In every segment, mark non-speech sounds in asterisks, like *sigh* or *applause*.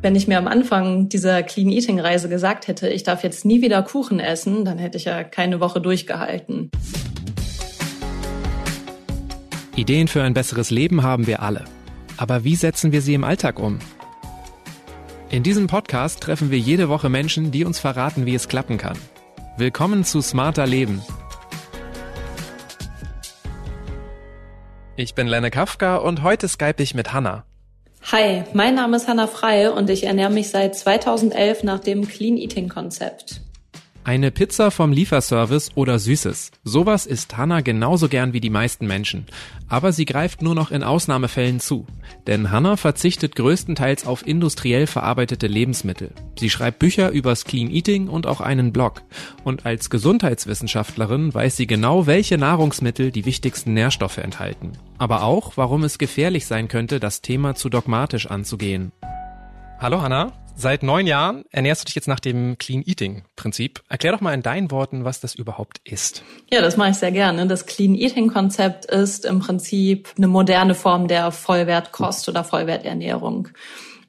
Wenn ich mir am Anfang dieser Clean Eating Reise gesagt hätte, ich darf jetzt nie wieder Kuchen essen, dann hätte ich ja keine Woche durchgehalten. Ideen für ein besseres Leben haben wir alle. Aber wie setzen wir sie im Alltag um? In diesem Podcast treffen wir jede Woche Menschen, die uns verraten, wie es klappen kann. Willkommen zu Smarter Leben. Ich bin Lenne Kafka und heute skype ich mit Hanna. Hi, mein Name ist Hanna Frei und ich ernähre mich seit 2011 nach dem Clean Eating Konzept. Eine Pizza vom Lieferservice oder Süßes. Sowas isst Hanna genauso gern wie die meisten Menschen. Aber sie greift nur noch in Ausnahmefällen zu. Denn Hanna verzichtet größtenteils auf industriell verarbeitete Lebensmittel. Sie schreibt Bücher übers Clean Eating und auch einen Blog. Und als Gesundheitswissenschaftlerin weiß sie genau, welche Nahrungsmittel die wichtigsten Nährstoffe enthalten. Aber auch, warum es gefährlich sein könnte, das Thema zu dogmatisch anzugehen. Hallo Hanna. Seit neun Jahren ernährst du dich jetzt nach dem Clean Eating Prinzip. Erklär doch mal in deinen Worten, was das überhaupt ist. Ja, das mache ich sehr gerne. Das Clean Eating Konzept ist im Prinzip eine moderne Form der Vollwertkost oder Vollwerternährung.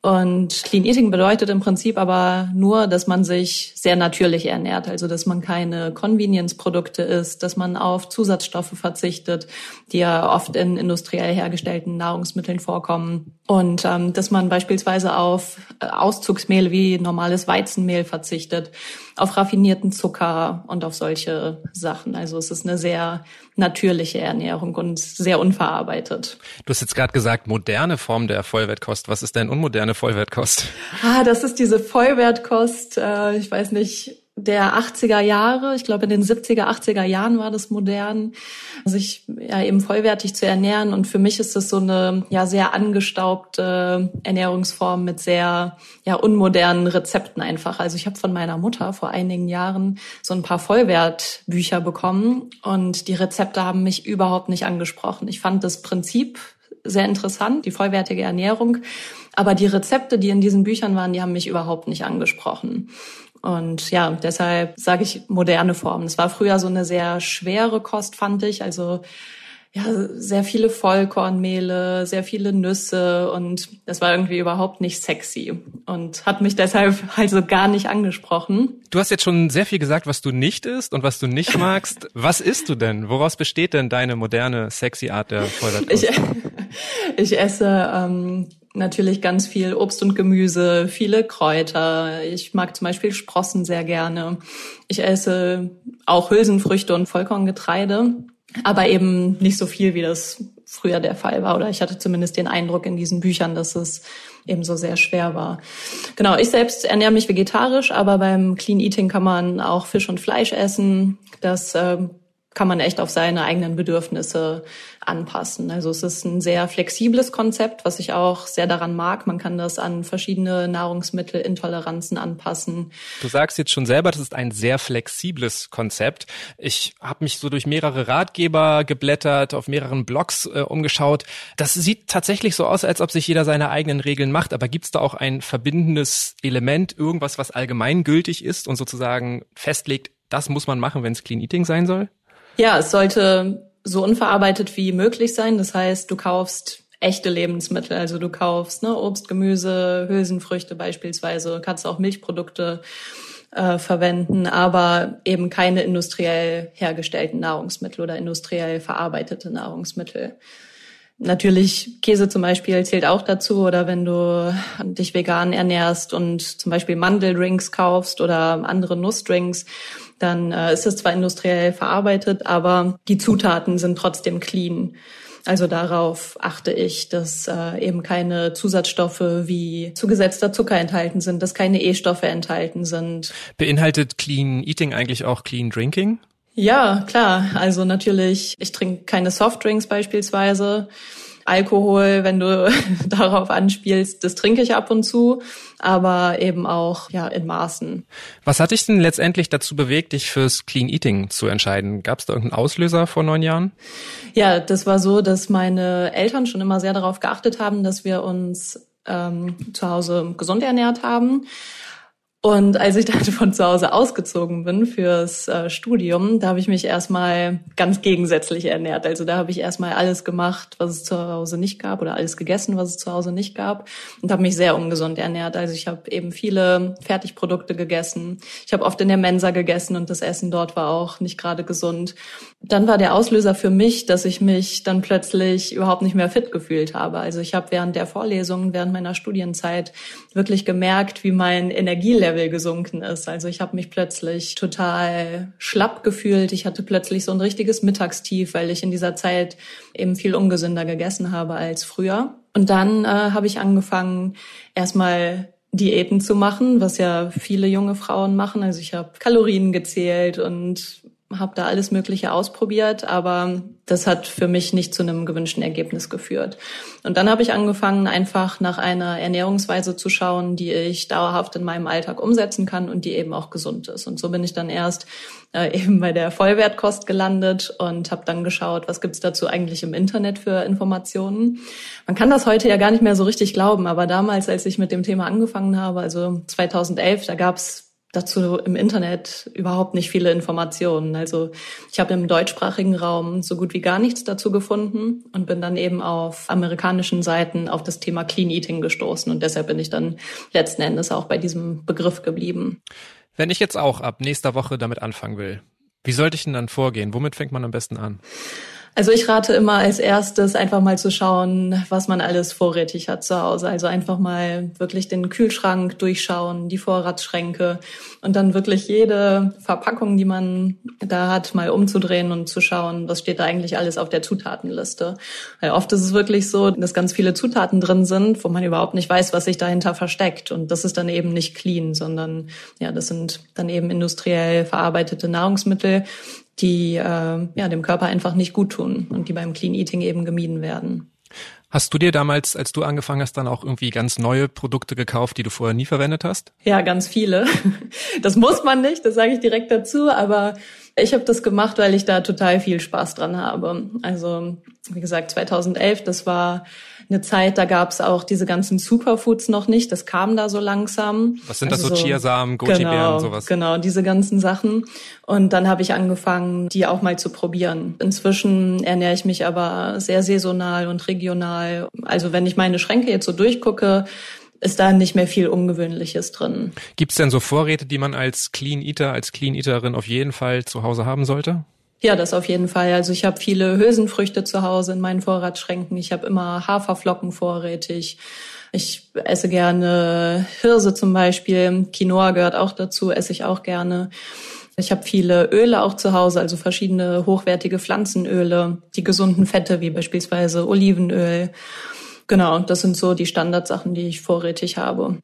Und Clean Eating bedeutet im Prinzip aber nur, dass man sich sehr natürlich ernährt, also dass man keine Convenience-Produkte isst, dass man auf Zusatzstoffe verzichtet, die ja oft in industriell hergestellten Nahrungsmitteln vorkommen. Und ähm, dass man beispielsweise auf äh, Auszugsmehl wie normales Weizenmehl verzichtet, auf raffinierten Zucker und auf solche Sachen. Also es ist eine sehr natürliche Ernährung und sehr unverarbeitet. Du hast jetzt gerade gesagt, moderne Form der Vollwertkost. Was ist denn unmoderne Vollwertkost? Ah, das ist diese Vollwertkost, äh, ich weiß nicht, der 80er Jahre, ich glaube in den 70er, 80er Jahren war das modern, sich ja eben vollwertig zu ernähren. Und für mich ist das so eine ja sehr angestaubte Ernährungsform mit sehr ja unmodernen Rezepten einfach. Also ich habe von meiner Mutter vor einigen Jahren so ein paar Vollwertbücher bekommen und die Rezepte haben mich überhaupt nicht angesprochen. Ich fand das Prinzip sehr interessant, die vollwertige Ernährung. Aber die Rezepte, die in diesen Büchern waren, die haben mich überhaupt nicht angesprochen. Und ja, deshalb sage ich moderne Formen. Es war früher so eine sehr schwere Kost, fand ich. Also ja, sehr viele Vollkornmehle, sehr viele Nüsse und das war irgendwie überhaupt nicht sexy und hat mich deshalb *laughs* also gar nicht angesprochen. Du hast jetzt schon sehr viel gesagt, was du nicht isst und was du nicht *laughs* magst. was isst du denn? Woraus besteht denn deine moderne, sexy Art der Vollwertkost? Ich, *laughs* ich esse ähm, natürlich ganz viel Obst und Gemüse, viele Kräuter. Ich mag zum Beispiel Sprossen sehr gerne. Ich esse auch Hülsenfrüchte und Vollkorngetreide, aber eben nicht so viel, wie das früher der Fall war. Oder ich hatte zumindest den Eindruck in diesen Büchern, dass es eben so sehr schwer war. Genau, ich selbst ernähre mich vegetarisch, aber beim Clean Eating kann man auch Fisch und Fleisch essen. Das äh, kann man echt auf seine eigenen Bedürfnisse anpassen. Also es ist ein sehr flexibles Konzept, was ich auch sehr daran mag. Man kann das an verschiedene Nahrungsmittelintoleranzen anpassen. Du sagst jetzt schon selber, das ist ein sehr flexibles Konzept. Ich habe mich so durch mehrere Ratgeber geblättert, auf mehreren Blogs äh, umgeschaut. Das sieht tatsächlich so aus, als ob sich jeder seine eigenen Regeln macht. Aber gibt es da auch ein verbindendes Element, irgendwas, was allgemeingültig ist und sozusagen festlegt, das muss man machen, wenn es Clean Eating sein soll? Ja, es sollte so unverarbeitet wie möglich sein. Das heißt, du kaufst echte Lebensmittel. Also du kaufst ne, Obst, Gemüse, Hülsenfrüchte beispielsweise, kannst auch Milchprodukte äh, verwenden, aber eben keine industriell hergestellten Nahrungsmittel oder industriell verarbeitete Nahrungsmittel. Natürlich Käse zum Beispiel zählt auch dazu oder wenn du dich vegan ernährst und zum Beispiel Mandeldrinks kaufst oder andere Nussdrinks, dann äh, ist es zwar industriell verarbeitet, aber die Zutaten sind trotzdem clean. Also darauf achte ich, dass äh, eben keine Zusatzstoffe wie zugesetzter Zucker enthalten sind, dass keine E-Stoffe enthalten sind. Beinhaltet Clean Eating eigentlich auch Clean Drinking? Ja, klar. Also natürlich, ich trinke keine Softdrinks beispielsweise. Alkohol, wenn du *laughs* darauf anspielst, das trinke ich ab und zu, aber eben auch ja in Maßen. Was hat dich denn letztendlich dazu bewegt, dich fürs Clean Eating zu entscheiden? Gab es da irgendeinen Auslöser vor neun Jahren? Ja, das war so, dass meine Eltern schon immer sehr darauf geachtet haben, dass wir uns ähm, zu Hause gesund ernährt haben. Und als ich dann *laughs* von zu Hause ausgezogen bin fürs äh, Studium, da habe ich mich erstmal ganz gegensätzlich ernährt. Also da habe ich erstmal alles gemacht, was es zu Hause nicht gab oder alles gegessen, was es zu Hause nicht gab und habe mich sehr ungesund ernährt. Also ich habe eben viele Fertigprodukte gegessen. Ich habe oft in der Mensa gegessen und das Essen dort war auch nicht gerade gesund. Dann war der Auslöser für mich, dass ich mich dann plötzlich überhaupt nicht mehr fit gefühlt habe. Also ich habe während der Vorlesungen, während meiner Studienzeit wirklich gemerkt, wie mein Energielevel gesunken ist. Also ich habe mich plötzlich total schlapp gefühlt. Ich hatte plötzlich so ein richtiges Mittagstief, weil ich in dieser Zeit eben viel ungesünder gegessen habe als früher. Und dann äh, habe ich angefangen, erstmal Diäten zu machen, was ja viele junge Frauen machen. Also ich habe Kalorien gezählt und habe da alles Mögliche ausprobiert, aber das hat für mich nicht zu einem gewünschten Ergebnis geführt. Und dann habe ich angefangen, einfach nach einer Ernährungsweise zu schauen, die ich dauerhaft in meinem Alltag umsetzen kann und die eben auch gesund ist. Und so bin ich dann erst äh, *laughs* eben bei der Vollwertkost gelandet und habe dann geschaut, was gibt's dazu eigentlich im Internet für Informationen. Man kann das heute ja gar nicht mehr so richtig glauben, aber damals, als ich mit dem Thema angefangen habe, also 2011, da gab's dazu im Internet überhaupt nicht viele Informationen. Also ich habe im deutschsprachigen Raum so gut wie gar nichts dazu gefunden und bin dann eben auf amerikanischen Seiten auf das Thema Clean Eating gestoßen und deshalb bin ich dann letzten Endes auch bei diesem Begriff geblieben. Wenn ich jetzt auch ab nächster Woche damit anfangen will, wie sollte ich denn dann vorgehen? Womit fängt man am besten an? Also ich rate immer als erstes einfach mal zu schauen, was man alles vorrätig hat zu Hause. Also einfach mal wirklich den Kühlschrank durchschauen, die Vorratsschränke und dann wirklich jede Verpackung, die man da hat, mal umzudrehen und zu schauen, was steht da eigentlich alles auf der Zutatenliste. Weil oft ist es wirklich so, dass ganz viele Zutaten drin sind, wo man überhaupt nicht weiß, was sich dahinter versteckt. Und das ist dann eben nicht clean, sondern ja, das sind dann eben industriell verarbeitete Nahrungsmittel, die äh, ja, dem Körper einfach nicht gut tun und die beim Clean Eating eben gemieden werden. Hast du dir damals, als du angefangen hast, dann auch irgendwie ganz neue Produkte gekauft, die du vorher nie verwendet hast? Ja, ganz viele. *laughs* Das muss man nicht, das sage ich direkt dazu, aber ich habe das gemacht, weil ich da total viel Spaß dran habe. Also, wie gesagt, 2011, das war eine Zeit, da gab es auch diese ganzen Superfoods noch nicht. Das kam da so langsam. Was sind also das so, Chiasamen, Goji-Beeren, genau, sowas? Genau, diese ganzen Sachen. Und dann habe ich angefangen, die auch mal zu probieren. Inzwischen ernähre ich mich aber sehr saisonal und regional. Also wenn ich meine Schränke jetzt so durchgucke, ist da nicht mehr viel Ungewöhnliches drin. Gibt es denn so Vorräte, die man als Clean Eater, als Clean Eaterin auf jeden Fall zu Hause haben sollte? Ja, das auf jeden Fall. Also ich habe viele Hülsenfrüchte zu Hause in meinen Vorratsschränken. Ich habe immer Haferflocken vorrätig. Ich esse gerne Hirse zum Beispiel. Quinoa gehört auch dazu, esse ich auch gerne. Ich habe viele Öle auch zu Hause, also verschiedene hochwertige Pflanzenöle, die gesunden Fette wie beispielsweise Olivenöl. Genau, das sind so die Standardsachen, die ich vorrätig habe.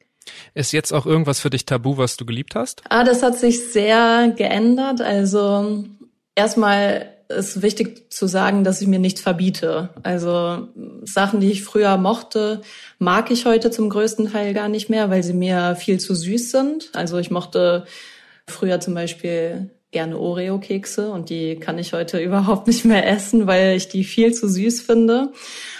Ist jetzt auch irgendwas für dich tabu, was du geliebt hast? Ah, das hat sich sehr geändert. Also Erstmal ist wichtig zu sagen, dass ich mir nichts verbiete. Also Sachen, die ich früher mochte, mag ich heute zum größten Teil gar nicht mehr, weil sie mir viel zu süß sind. Also ich mochte früher zum Beispiel gerne Oreo-Kekse und die kann ich heute *laughs* überhaupt nicht mehr essen, weil ich die viel zu süß finde.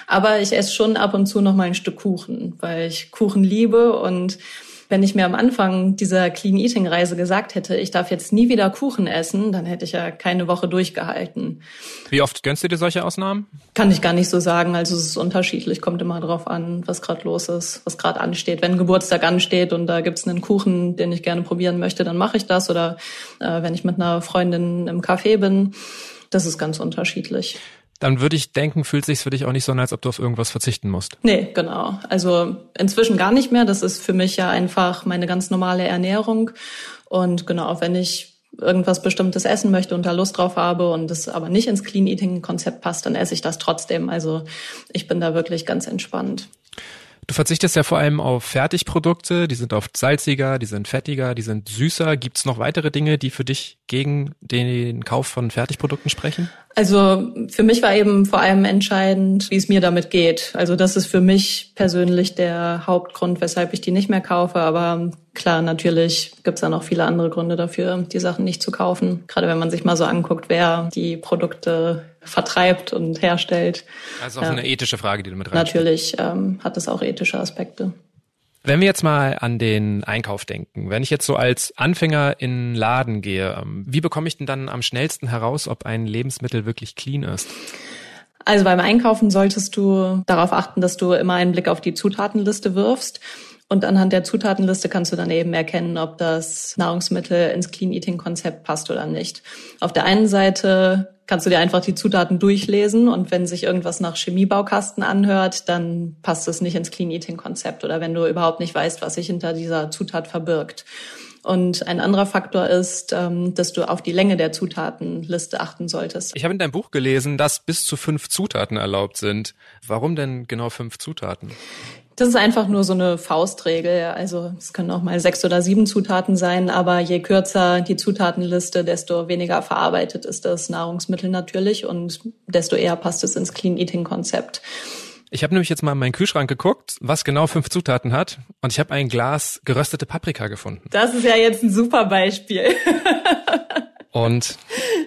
Aber ich esse schon ab und zu noch mal ein Stück Kuchen, weil ich Kuchen liebe und wenn ich mir am Anfang dieser Clean Eating Reise gesagt hätte, ich darf jetzt nie wieder Kuchen essen, dann hätte ich ja keine Woche durchgehalten. Wie oft gönnst du dir solche Ausnahmen? Kann ich gar nicht so sagen. Also es ist unterschiedlich, kommt immer drauf an, was gerade los ist, was gerade ansteht. Wenn Geburtstag ansteht und da gibt's einen Kuchen, den ich gerne probieren möchte, dann mache ich das. Oder äh, wenn ich mit einer Freundin im Café bin, das ist ganz unterschiedlich dann würde ich denken, fühlt sich für dich auch nicht so an, als ob du auf irgendwas verzichten musst. Nee, genau. Also inzwischen gar nicht mehr. Das ist für mich ja einfach meine ganz normale Ernährung. Und genau, wenn ich irgendwas Bestimmtes essen möchte und da Lust drauf habe und es aber nicht ins Clean Eating Konzept passt, dann esse ich das trotzdem. Also ich bin da wirklich ganz entspannt. Du verzichtest ja vor allem auf Fertigprodukte, die sind oft salziger, die sind fettiger, die sind süßer. Gibt es noch weitere Dinge, die für dich gegen den Kauf von Fertigprodukten sprechen? Also für mich war eben vor allem entscheidend, wie es mir damit geht. Also das ist für mich persönlich der Hauptgrund, weshalb ich die nicht mehr kaufe. Aber klar, natürlich gibt es da noch viele andere Gründe dafür, die Sachen nicht zu kaufen. Gerade wenn man sich mal so anguckt, wer die Produkte vertreibt und herstellt. Also auch ja. eine ethische Frage, die du mit reinspielst. Natürlich ähm, hat es auch ethische Aspekte. Wenn wir jetzt mal an den Einkauf denken, wenn ich jetzt so als Anfänger in einen Laden gehe, ähm, wie bekomme ich denn dann am schnellsten heraus, ob ein Lebensmittel wirklich clean ist? Also beim Einkaufen solltest du darauf achten, dass du immer einen Blick auf die Zutatenliste wirfst. Und anhand der Zutatenliste kannst du dann eben erkennen, ob das Nahrungsmittel ins Clean Eating Konzept passt oder nicht. Auf der einen Seite kannst du dir einfach die Zutaten durchlesen und wenn sich irgendwas nach Chemiebaukasten anhört, dann passt es nicht ins Clean Eating Konzept oder wenn du überhaupt nicht weißt, was sich hinter dieser Zutat verbirgt. Und ein anderer Faktor ist, ähm, dass du auf die Länge der Zutatenliste achten solltest. Ich habe in deinem Buch gelesen, dass bis zu fünf Zutaten erlaubt sind. Warum denn genau fünf Zutaten? Das ist einfach nur so eine Faustregel. Also es können auch mal sechs oder sieben Zutaten sein, aber je kürzer die Zutatenliste, desto weniger verarbeitet ist das Nahrungsmittel natürlich und desto eher passt es ins Clean Eating Konzept. Ich habe nämlich jetzt mal in meinen Kühlschrank geguckt, was genau fünf Zutaten hat, und ich habe ein Glas geröstete Paprika gefunden. Das ist ja jetzt ein super Beispiel. *laughs* und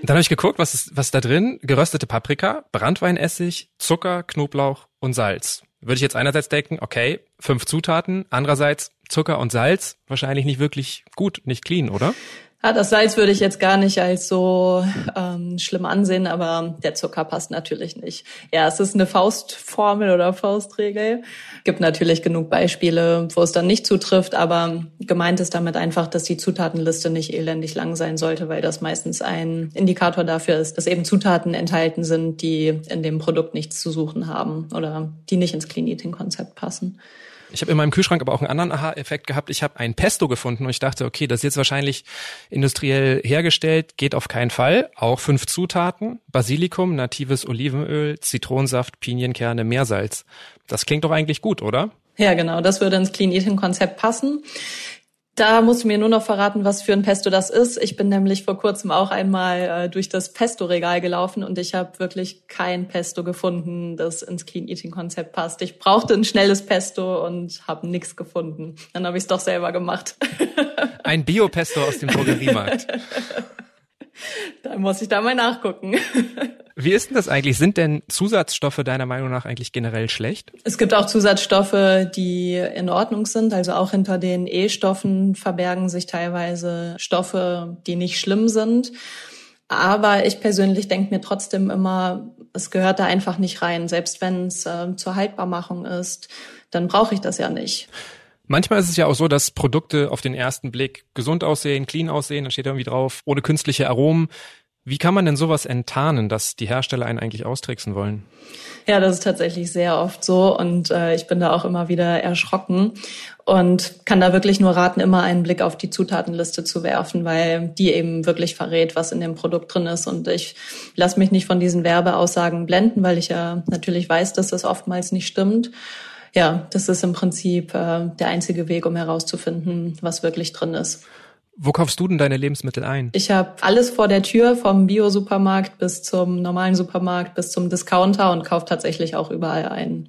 dann habe ich geguckt, was ist, was ist da drin? Geröstete Paprika, Brandweinessig, Zucker, Knoblauch und Salz würde ich jetzt einerseits denken, okay, fünf Zutaten, andererseits Zucker und Salz, wahrscheinlich nicht wirklich gut, nicht clean, oder? Ja, das Salz würde ich jetzt gar nicht als so ähm, schlimm ansehen, aber der Zucker passt natürlich nicht. Ja, es ist eine Faustformel oder Faustregel. Gibt natürlich genug Beispiele, wo es dann nicht zutrifft, aber gemeint ist damit einfach, dass die Zutatenliste nicht elendig lang sein sollte, weil das meistens ein Indikator dafür ist, dass eben Zutaten enthalten sind, die in dem Produkt nichts zu suchen haben oder die nicht ins Clean Eating Konzept passen. Ich habe in meinem Kühlschrank aber auch einen anderen Aha-Effekt gehabt. Ich habe ein Pesto gefunden und ich dachte, okay, das ist jetzt wahrscheinlich industriell hergestellt, geht auf keinen Fall. Auch fünf Zutaten, Basilikum, natives Olivenöl, Zitronensaft, Pinienkerne, Meersalz. Das klingt doch eigentlich gut, oder? Ja, genau. Das würde ins Clean Eating Konzept passen. Da musst du mir nur noch verraten, was für ein Pesto das ist. Ich bin nämlich vor kurzem auch einmal äh, durch das Pesto-Regal gelaufen und ich habe wirklich kein Pesto gefunden, das ins Clean Eating Konzept passt. Ich brauchte ein schnelles Pesto und habe nichts gefunden. Dann habe ich es doch selber gemacht. *laughs* Ein Bio-Pesto aus dem Drogeriemarkt. *laughs* da muss ich da mal nachgucken. Wie ist denn das eigentlich? Sind denn Zusatzstoffe deiner Meinung nach eigentlich generell schlecht? Es gibt auch Zusatzstoffe, die in Ordnung sind. Also auch hinter den E-Stoffen verbergen sich teilweise Stoffe, die nicht schlimm sind. Aber ich persönlich denke mir trotzdem immer, es gehört da einfach nicht rein. Selbst wenn es äh, zur Haltbarmachung ist, dann brauche ich das ja nicht. Manchmal ist es ja auch so, dass Produkte auf den ersten Blick gesund aussehen, clean aussehen, da steht irgendwie drauf, ohne künstliche Aromen. Wie kann man denn sowas enttarnen, dass die Hersteller einen eigentlich austricksen wollen? Ja, das ist tatsächlich sehr oft so und äh, ich bin da auch immer wieder erschrocken und kann da wirklich nur raten, immer einen Blick auf die Zutatenliste zu werfen, weil die eben wirklich verrät, was in dem Produkt drin ist und ich lasse mich nicht von diesen Werbeaussagen blenden, weil ich ja natürlich weiß, dass das oftmals nicht stimmt. Ja, das ist im Prinzip äh, der einzige Weg, um herauszufinden, was wirklich drin ist. Wo kaufst du denn deine Lebensmittel ein? Ich habe alles vor der Tür, vom Bio-Supermarkt bis zum normalen Supermarkt bis zum Discounter und kaufe tatsächlich auch überall ein.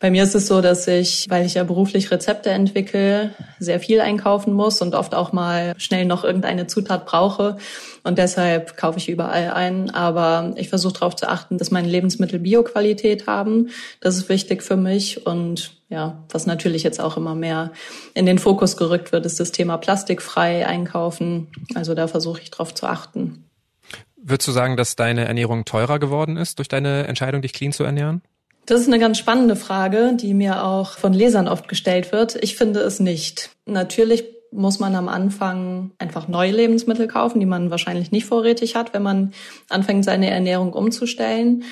Bei mir ist es so, dass ich, weil ich ja beruflich Rezepte entwickle, sehr viel einkaufen muss und oft auch mal schnell noch irgendeine Zutat brauche. Und deshalb kaufe ich überall ein. Aber ich versuche darauf zu achten, dass meine Lebensmittel Bioqualität haben. Das ist wichtig für mich. Und ja, was natürlich jetzt auch immer mehr in den Fokus gerückt wird, ist das Thema plastikfrei einkaufen. Also da versuche ich darauf zu achten. Würdest du sagen, dass deine Ernährung teurer geworden ist durch deine Entscheidung, dich clean zu ernähren? Das ist eine ganz spannende Frage, die mir auch von Lesern oft gestellt wird. Ich finde es nicht. Natürlich muss man am Anfang einfach neue Lebensmittel kaufen, die man wahrscheinlich nicht vorrätig hat, wenn man anfängt, seine Ernährung umzustellen.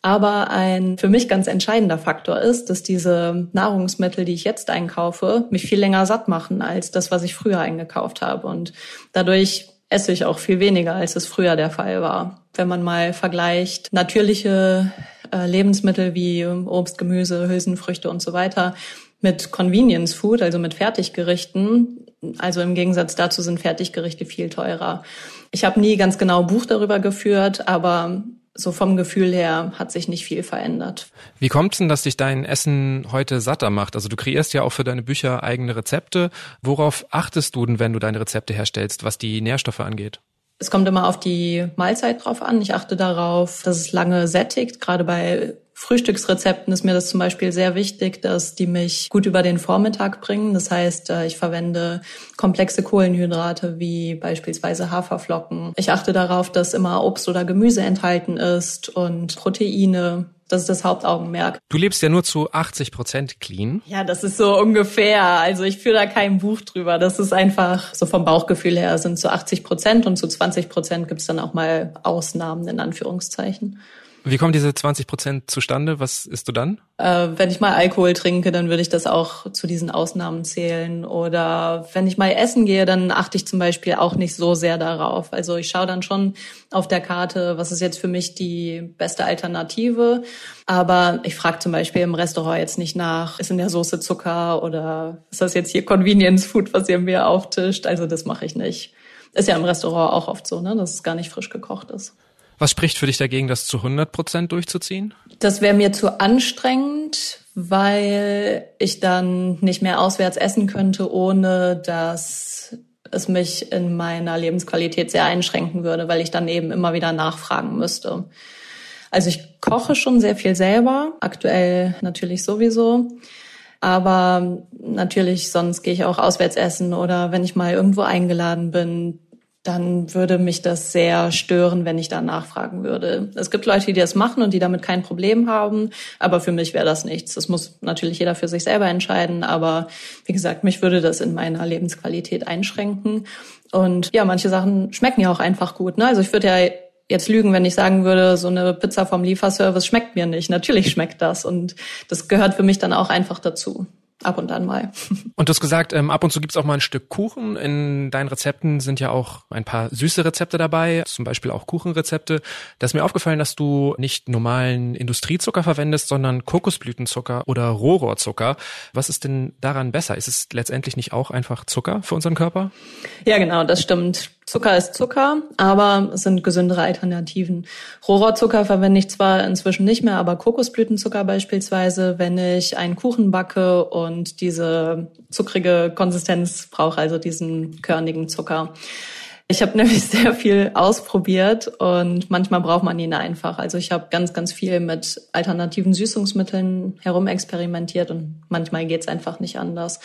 Aber ein für mich ganz entscheidender Faktor ist, dass diese Nahrungsmittel, die ich jetzt einkaufe, mich viel länger satt machen als das, was ich früher eingekauft habe. Und dadurch esse ich auch viel weniger, als es früher der Fall war. Wenn man mal vergleicht, natürliche äh, Lebensmittel wie Obst, Gemüse, Hülsenfrüchte und so weiter mit Convenience Food, also mit Fertiggerichten. Also im Gegensatz dazu sind Fertiggerichte viel teurer. Ich habe nie ganz genau Buch darüber geführt, aber so vom Gefühl her hat sich nicht viel verändert. Wie kommt es denn, dass dich dein Essen heute satter macht? Also du kreierst ja auch für deine Bücher eigene Rezepte. Worauf achtest du denn, wenn du deine Rezepte herstellst, was die Nährstoffe angeht? Es kommt immer auf die Mahlzeit drauf an. Ich achte darauf, dass es lange sättigt, gerade bei Frühstücksrezepten ist mir das zum Beispiel sehr wichtig, dass die mich gut über den Vormittag bringen. Das heißt, äh, ich verwende komplexe Kohlenhydrate wie beispielsweise Haferflocken. Ich achte darauf, dass immer Obst oder Gemüse enthalten ist und Proteine. Das ist das Hauptaugenmerk. Du lebst ja nur zu 80 Prozent clean. Ja, das ist so ungefähr. Also ich führe da kein Buch drüber. Das ist einfach so vom Bauchgefühl her sind zu 80 Prozent und zu 20 Prozent gibt es dann auch mal Ausnahmen in Anführungszeichen. Wie kommen diese 20 Prozent zustande? Was isst du dann? Äh, wenn ich mal Alkohol trinke, dann würde ich das auch zu diesen Ausnahmen zählen. Oder wenn ich mal essen gehe, dann achte ich zum Beispiel auch nicht so sehr darauf. Also ich schaue dann schon auf der Karte, was ist jetzt für mich die beste Alternative. Aber ich frage zum Beispiel im Restaurant jetzt nicht nach, ist in der Soße Zucker oder ist das jetzt hier Convenience Food, was ihr mir auftischt? Also das mache ich nicht. Ist ja im Restaurant auch oft so, ne, dass es gar nicht frisch gekocht ist. Was spricht für dich dagegen, das zu 100 Prozent durchzuziehen? Das wäre mir zu anstrengend, weil ich dann nicht mehr auswärts essen könnte, ohne dass es mich in meiner Lebensqualität sehr einschränken würde, weil ich dann eben immer wieder nachfragen müsste. Also ich koche schon sehr viel selber, aktuell natürlich sowieso. Aber natürlich, sonst gehe ich auch auswärts essen oder wenn ich mal irgendwo eingeladen bin, dann würde mich das sehr stören, wenn ich da nachfragen würde. Es gibt Leute, die das machen und die damit kein Problem haben, aber für mich wäre das nichts. Das muss natürlich jeder für sich selber entscheiden, aber wie gesagt, mich würde das in meiner Lebensqualität einschränken. Und ja, manche Sachen schmecken ja auch einfach gut. Ne? Also ich würde ja jetzt lügen, wenn ich sagen würde, so eine Pizza vom Lieferservice schmeckt mir nicht. Natürlich schmeckt das und das gehört für mich dann auch einfach dazu ab und an mal. *laughs* Und du hast gesagt, ähm, ab und zu gibt's auch mal ein Stück Kuchen. In deinen Rezepten sind ja auch ein paar süße Rezepte dabei, zum Beispiel auch Kuchenrezepte. Da ist mir aufgefallen, dass du nicht normalen Industriezucker verwendest, sondern Kokosblütenzucker oder Rohrohrzucker. Was ist denn daran besser? Ist es letztendlich nicht auch einfach Zucker für unseren Körper? Ja, genau, das stimmt. Zucker ist Zucker, aber es sind gesündere Alternativen. Rohrzucker verwende ich zwar inzwischen nicht mehr, aber Kokosblütenzucker beispielsweise, wenn ich einen Kuchen backe und diese zuckrige Konsistenz brauche, also diesen körnigen Zucker. Ich habe *laughs* nämlich sehr viel ausprobiert und manchmal braucht man ihn einfach. Also ich habe ganz, ganz viel mit alternativen Süßungsmitteln herumexperimentiert und manchmal geht's einfach nicht anders.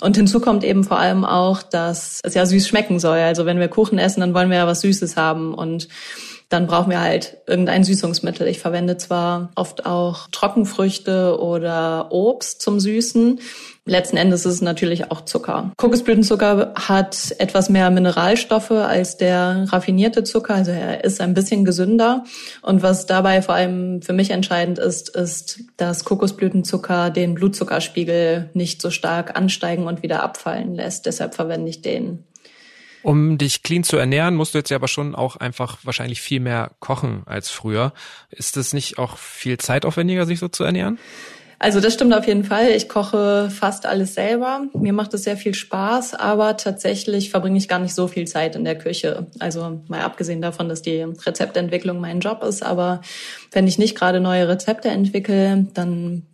Und hinzu kommt eben vor allem auch, dass es ja süß schmecken soll. Also wenn wir Kuchen essen, dann wollen wir ja was Süßes haben und dann brauchen wir halt irgendein Süßungsmittel. Ich verwende zwar oft auch Trockenfrüchte oder Obst zum Süßen, Letzten Endes ist es natürlich auch Zucker. Kokosblütenzucker hat etwas mehr Mineralstoffe als der raffinierte Zucker, also er ist ein bisschen gesünder. Und was dabei vor allem für mich entscheidend ist, ist, dass Kokosblütenzucker den Blutzuckerspiegel nicht so stark ansteigen und wieder abfallen lässt. Deshalb verwende ich den. Um dich clean zu ernähren, musst du jetzt ja aber schon auch einfach wahrscheinlich viel mehr kochen als früher. Ist es nicht auch viel zeitaufwendiger, sich so zu ernähren? Also das stimmt auf jeden Fall. Ich koche fast alles selber. Mir macht es sehr viel Spaß, aber tatsächlich verbringe ich gar nicht so viel Zeit in der Küche. Also mal abgesehen davon, dass die Rezeptentwicklung mein Job ist, aber wenn ich nicht gerade neue Rezepte entwickle, dann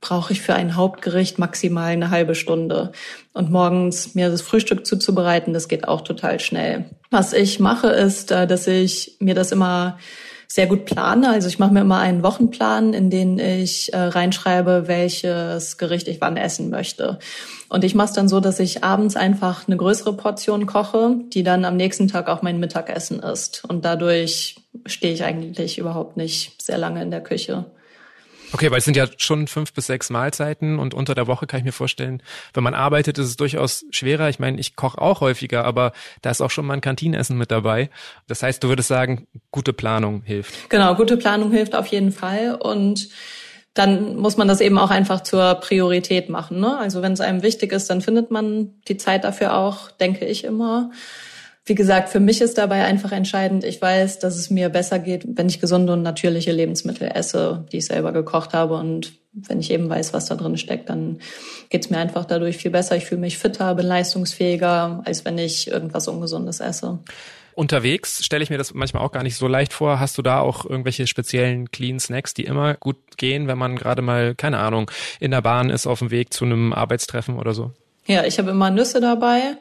brauche ich für ein Hauptgericht maximal eine halbe Stunde. Und morgens mir das Frühstück zuzubereiten, das geht auch total schnell. Was ich mache, ist, äh, dass ich mir das immer sehr gut plane. Also ich mache mir immer einen Wochenplan, in den ich äh, reinschreibe, welches Gericht ich wann essen möchte. Und ich mache es dann so, dass ich abends einfach eine größere Portion koche, die dann am nächsten Tag auch mein Mittagessen ist. Und dadurch stehe ich eigentlich überhaupt nicht sehr lange in der Küche. Okay, weil es sind ja schon fünf bis sechs Mahlzeiten und unter der Woche kann ich mir vorstellen, wenn man arbeitet, ist es durchaus schwerer. Ich meine, ich koche auch häufiger, aber da ist auch schon mal ein Kantinenessen mit dabei. Das heißt, du würdest sagen, gute Planung hilft. Genau, gute Planung hilft auf jeden Fall und dann muss man das eben auch einfach zur Priorität machen. Ne? Also wenn es einem wichtig ist, dann findet man die Zeit dafür auch, denke ich immer. Wie gesagt, für mich ist dabei einfach entscheidend, ich weiß, dass es mir besser geht, wenn ich gesunde und natürliche Lebensmittel esse, die ich selber gekocht habe. Und wenn ich eben weiß, was da drin steckt, dann geht es mir einfach dadurch viel besser. Ich fühle mich fitter, bin leistungsfähiger, als wenn ich irgendwas Ungesundes esse. Unterwegs stelle ich mir das manchmal auch gar nicht so leicht vor. Hast du da auch irgendwelche speziellen Clean Snacks, die immer gut gehen, wenn man gerade mal, keine Ahnung, in der Bahn ist, auf dem Weg zu einem Arbeitstreffen oder so? Ja, ich habe immer Nüsse dabei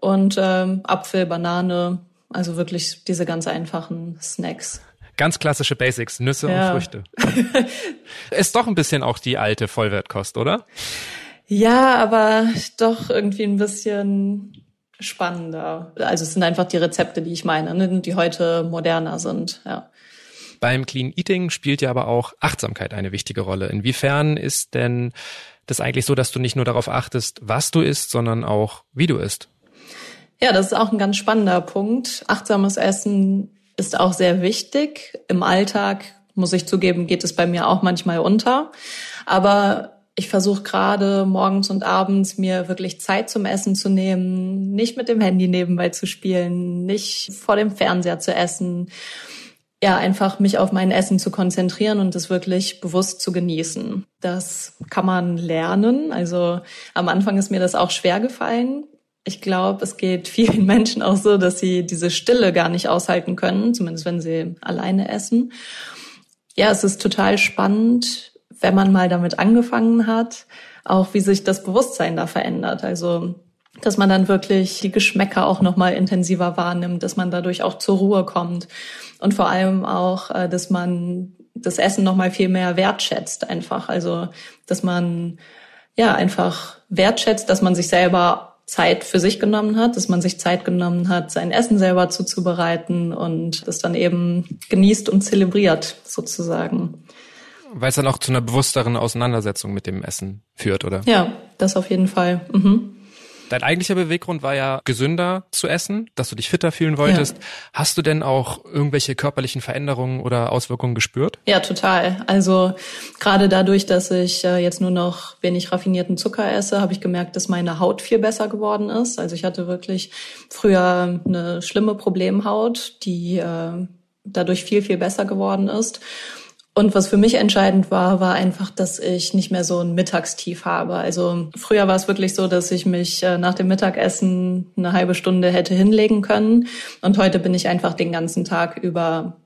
und ähm, Apfel, Banane, also wirklich diese ganz einfachen Snacks. Ganz klassische Basics, Nüsse ja. und Früchte. *laughs* Ist doch ein bisschen auch die alte Vollwertkost, oder? Ja, aber doch irgendwie ein bisschen spannender. Also es sind einfach die Rezepte, die ich meine, ne, die heute moderner sind, ja. Beim Clean Eating spielt ja aber auch Achtsamkeit eine wichtige Rolle. Inwiefern ist denn das eigentlich so, dass du nicht nur darauf achtest, was du isst, sondern auch wie du isst? Ja, das ist auch ein ganz spannender Punkt. Achtsames Essen ist auch sehr wichtig. Im Alltag, muss ich zugeben, geht es bei mir auch manchmal unter. Aber ich versuche gerade morgens und abends mir wirklich Zeit zum Essen zu nehmen, nicht mit dem Handy nebenbei zu spielen, nicht vor dem Fernseher zu essen. Ja, einfach mich auf mein Essen zu konzentrieren und es wirklich bewusst zu genießen. Das kann man lernen. Also am Anfang ist mir das auch schwer gefallen. Ich glaube, es geht vielen *laughs* Menschen auch so, dass sie diese Stille gar nicht aushalten können, zumindest wenn sie alleine essen. Ja, es ist total spannend, wenn man mal damit angefangen hat, auch wie sich das Bewusstsein da verändert. Also dass man dann wirklich die Geschmäcker auch noch mal intensiver wahrnimmt, dass man dadurch auch zur Ruhe kommt und vor allem auch, äh, dass man das Essen noch mal viel mehr wertschätzt einfach. Also dass man ja einfach wertschätzt, dass man sich selber Zeit für sich genommen hat, dass man sich Zeit genommen hat, sein Essen selber zuzubereiten und das dann eben genießt und zelebriert sozusagen. Weil es dann auch zu einer bewussteren Auseinandersetzung mit dem Essen führt, oder? Ja, das auf jeden Fall. Mhm. Dein eigentlicher Beweggrund war ja gesünder zu essen, dass du dich fitter fühlen wolltest. Ja. Hast du denn auch irgendwelche körperlichen Veränderungen oder Auswirkungen gespürt? Ja, total. Also gerade dadurch, dass ich äh, jetzt nur noch wenig raffinierten Zucker esse, habe ich gemerkt, dass meine Haut viel besser geworden ist. Also ich hatte wirklich früher eine schlimme Problemhaut, die äh, dadurch viel, viel besser geworden ist. Und was für mich entscheidend war, war einfach, dass ich nicht mehr so ein Mittagstief habe. Also früher war es wirklich so, dass ich mich äh, nach dem Mittagessen eine halbe Stunde hätte hinlegen können. Und heute bin ich einfach den ganzen Tag über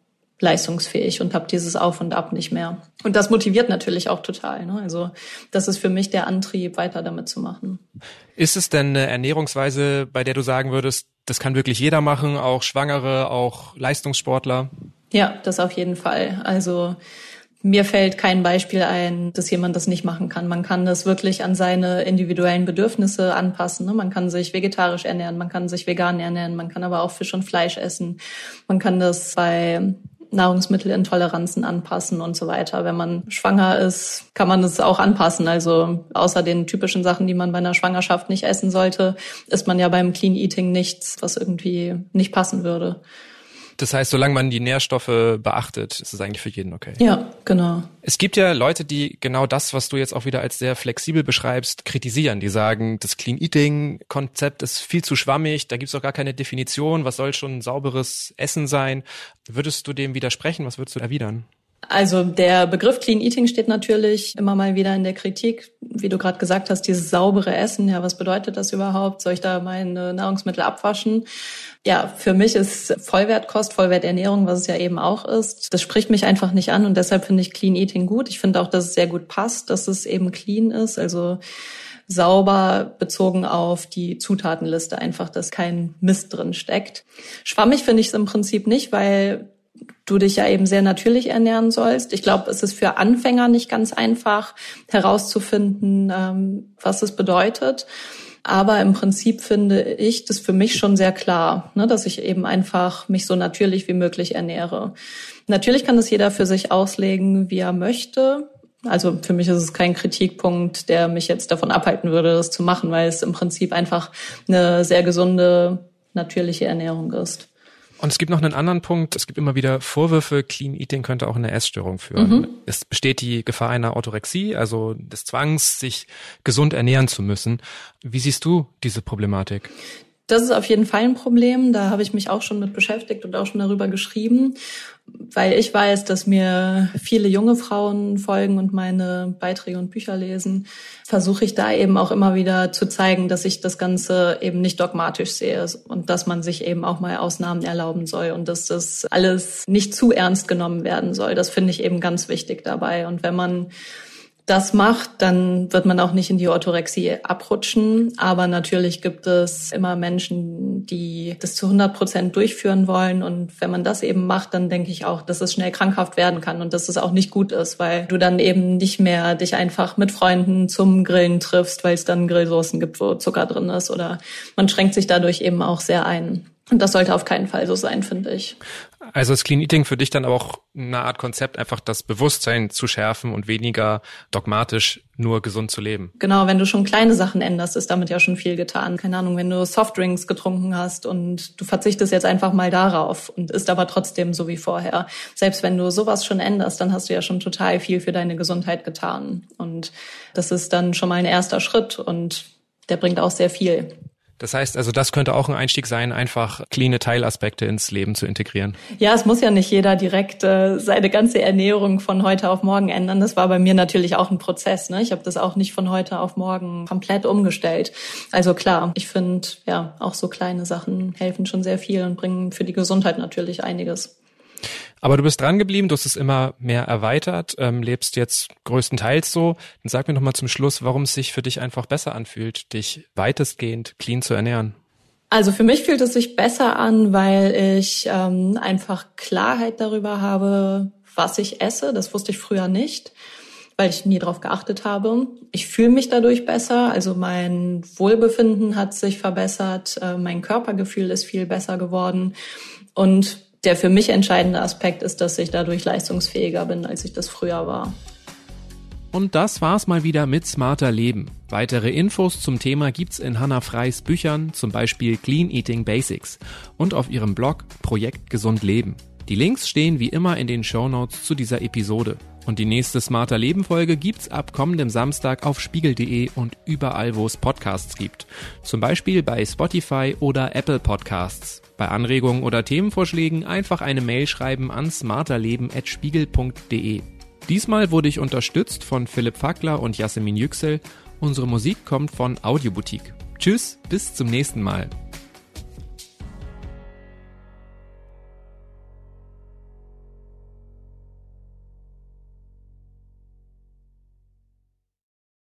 leistungsfähig und habe dieses Auf und Ab nicht mehr. Und das motiviert natürlich auch total. Ne? Also das ist für mich der Antrieb, weiter damit zu machen. Ist es denn eine Ernährungsweise, bei der du sagen würdest, das kann wirklich jeder machen, auch Schwangere, auch Leistungssportler? Ja, das auf jeden Fall. Also mir fällt kein Beispiel ein, dass jemand das nicht machen kann. Man kann das wirklich an seine individuellen Bedürfnisse anpassen. Ne? Man kann sich vegetarisch ernähren, man kann sich vegan ernähren, man kann aber auch Fisch und Fleisch essen. Man kann das bei Nahrungsmittelintoleranzen anpassen und so weiter. Wenn man schwanger ist, kann man es auch anpassen. Also außer den typischen Sachen, die man bei einer Schwangerschaft nicht essen sollte, isst man ja beim Clean Eating nichts, was irgendwie nicht passen würde. Das heißt, solange man die Nährstoffe beachtet, ist es eigentlich für jeden okay. Ja, genau. Es gibt ja Leute, die genau das, was du jetzt auch wieder als sehr flexibel beschreibst, kritisieren. Die sagen, das Clean Eating Konzept ist viel zu schwammig, da gibt es auch gar keine Definition, was soll schon sauberes Essen sein. Würdest du dem widersprechen? Was würdest du erwidern? Also der Begriff Clean Eating steht natürlich immer mal wieder in der Kritik. Wie du gerade gesagt hast, dieses saubere Essen, ja, was bedeutet das überhaupt? Soll ich da meine Nahrungsmittel abwaschen? Ja, für mich ist Vollwertkost, Vollwerternährung, was es ja eben auch ist, das spricht mich einfach nicht an und deshalb finde ich Clean Eating gut. Ich finde auch, dass es sehr gut passt, dass es eben clean ist, also sauber bezogen auf die Zutatenliste, einfach, dass kein Mist drin steckt. Schwammig finde ich es im Prinzip nicht, weil du dich ja eben sehr natürlich ernähren sollst. Ich glaube, es ist für Anfänger nicht ganz einfach herauszufinden, ähm, was es bedeutet. Aber im Prinzip finde ich das für mich schon sehr klar, ne, dass ich eben einfach mich so natürlich wie möglich ernähre. Natürlich kann das jeder für sich auslegen, wie er möchte. Also für mich ist es kein Kritikpunkt, der mich jetzt davon abhalten würde, das zu machen, weil es im Prinzip einfach eine sehr gesunde, natürliche Ernährung ist. Und es gibt noch einen anderen Punkt. Es gibt immer wieder Vorwürfe, Clean Eating könnte auch eine Essstörung führen. Mhm. Es besteht die Gefahr einer Orthorexie, also des Zwangs, sich gesund ernähren zu müssen. Wie siehst du diese Problematik? Das ist auf jeden Fall ein Problem. Da habe ich mich auch schon mit beschäftigt und auch schon darüber geschrieben, weil ich weiß, dass mir viele junge Frauen folgen und meine Beiträge und Bücher lesen. Versuche ich da eben auch immer wieder zu zeigen, dass ich das Ganze eben nicht dogmatisch sehe und dass man sich eben auch mal Ausnahmen erlauben soll und dass das alles nicht zu ernst genommen werden soll. Das finde ich eben ganz wichtig dabei. Und wenn man das macht, dann wird man auch nicht in die Orthorexie abrutschen. Aber natürlich gibt es immer Menschen, die das zu 100 Prozent durchführen wollen. Und wenn man das eben macht, dann denke ich auch, dass es schnell krankhaft werden kann und dass es auch nicht gut ist, weil du dann eben nicht mehr dich einfach mit Freunden zum Grillen triffst, weil es dann Grillsoßen gibt, wo Zucker drin ist. Oder man schränkt sich dadurch eben auch sehr ein. Und das sollte auf keinen Fall so sein, finde ich. Also ist Clean Eating für dich dann aber auch eine Art Konzept, einfach das Bewusstsein zu schärfen und weniger dogmatisch nur gesund zu leben. Genau, wenn du schon kleine Sachen änderst, ist damit ja schon viel getan. Keine Ahnung, wenn du Softdrinks getrunken hast und du verzichtest jetzt einfach mal darauf und isst aber trotzdem so wie vorher. Selbst wenn du sowas schon änderst, dann hast du ja schon total viel für deine Gesundheit getan. Und das ist dann schon mal ein erster Schritt und der bringt auch sehr viel. Das heißt also, das könnte auch ein Einstieg sein, einfach cleane Teilaspekte ins Leben zu integrieren. Ja, es muss ja nicht jeder direkt äh, seine ganze Ernährung von heute auf morgen ändern. Das war bei mir natürlich auch ein Prozess. Ne? Ich habe das auch nicht von heute auf morgen komplett umgestellt. Also klar, ich finde, ja, auch so kleine Sachen helfen schon sehr viel und bringen für die Gesundheit natürlich einiges. Aber du bist dran geblieben, du hast es immer mehr erweitert, ähm, lebst jetzt größtenteils so. Dann sag mir noch mal zum Schluss, warum es sich für dich einfach besser anfühlt, dich weitestgehend clean zu ernähren. Also für mich fühlt es sich besser an, weil ich ähm, einfach Klarheit darüber habe, was ich esse. Das wusste ich früher nicht, weil ich nie darauf geachtet habe. Ich fühle mich dadurch besser. Also mein Wohlbefinden hat sich verbessert, äh, mein Körpergefühl ist viel besser geworden und der für mich entscheidende Aspekt ist, dass ich dadurch leistungsfähiger bin, als ich das früher war. Und das war's mal wieder mit Smarter Leben. Weitere Infos zum Thema gibt's in Hannah Freys Büchern, zum Beispiel Clean Eating Basics und auf ihrem Blog Projekt Gesund Leben. Die Links stehen wie immer in den Show Notes zu dieser Episode. Und die nächste Smarter Leben Folge gibt's ab kommendem Samstag auf spiegel.de und überall, wo es Podcasts gibt. Zum Beispiel bei Spotify oder Apple Podcasts. Bei Anregungen oder Themenvorschlägen einfach eine Mail schreiben an smarterleben.spiegel.de. Diesmal wurde ich unterstützt von Philipp Fackler und Jasmin Yüksel. Unsere Musik kommt von Audioboutique. Tschüss, bis zum nächsten Mal.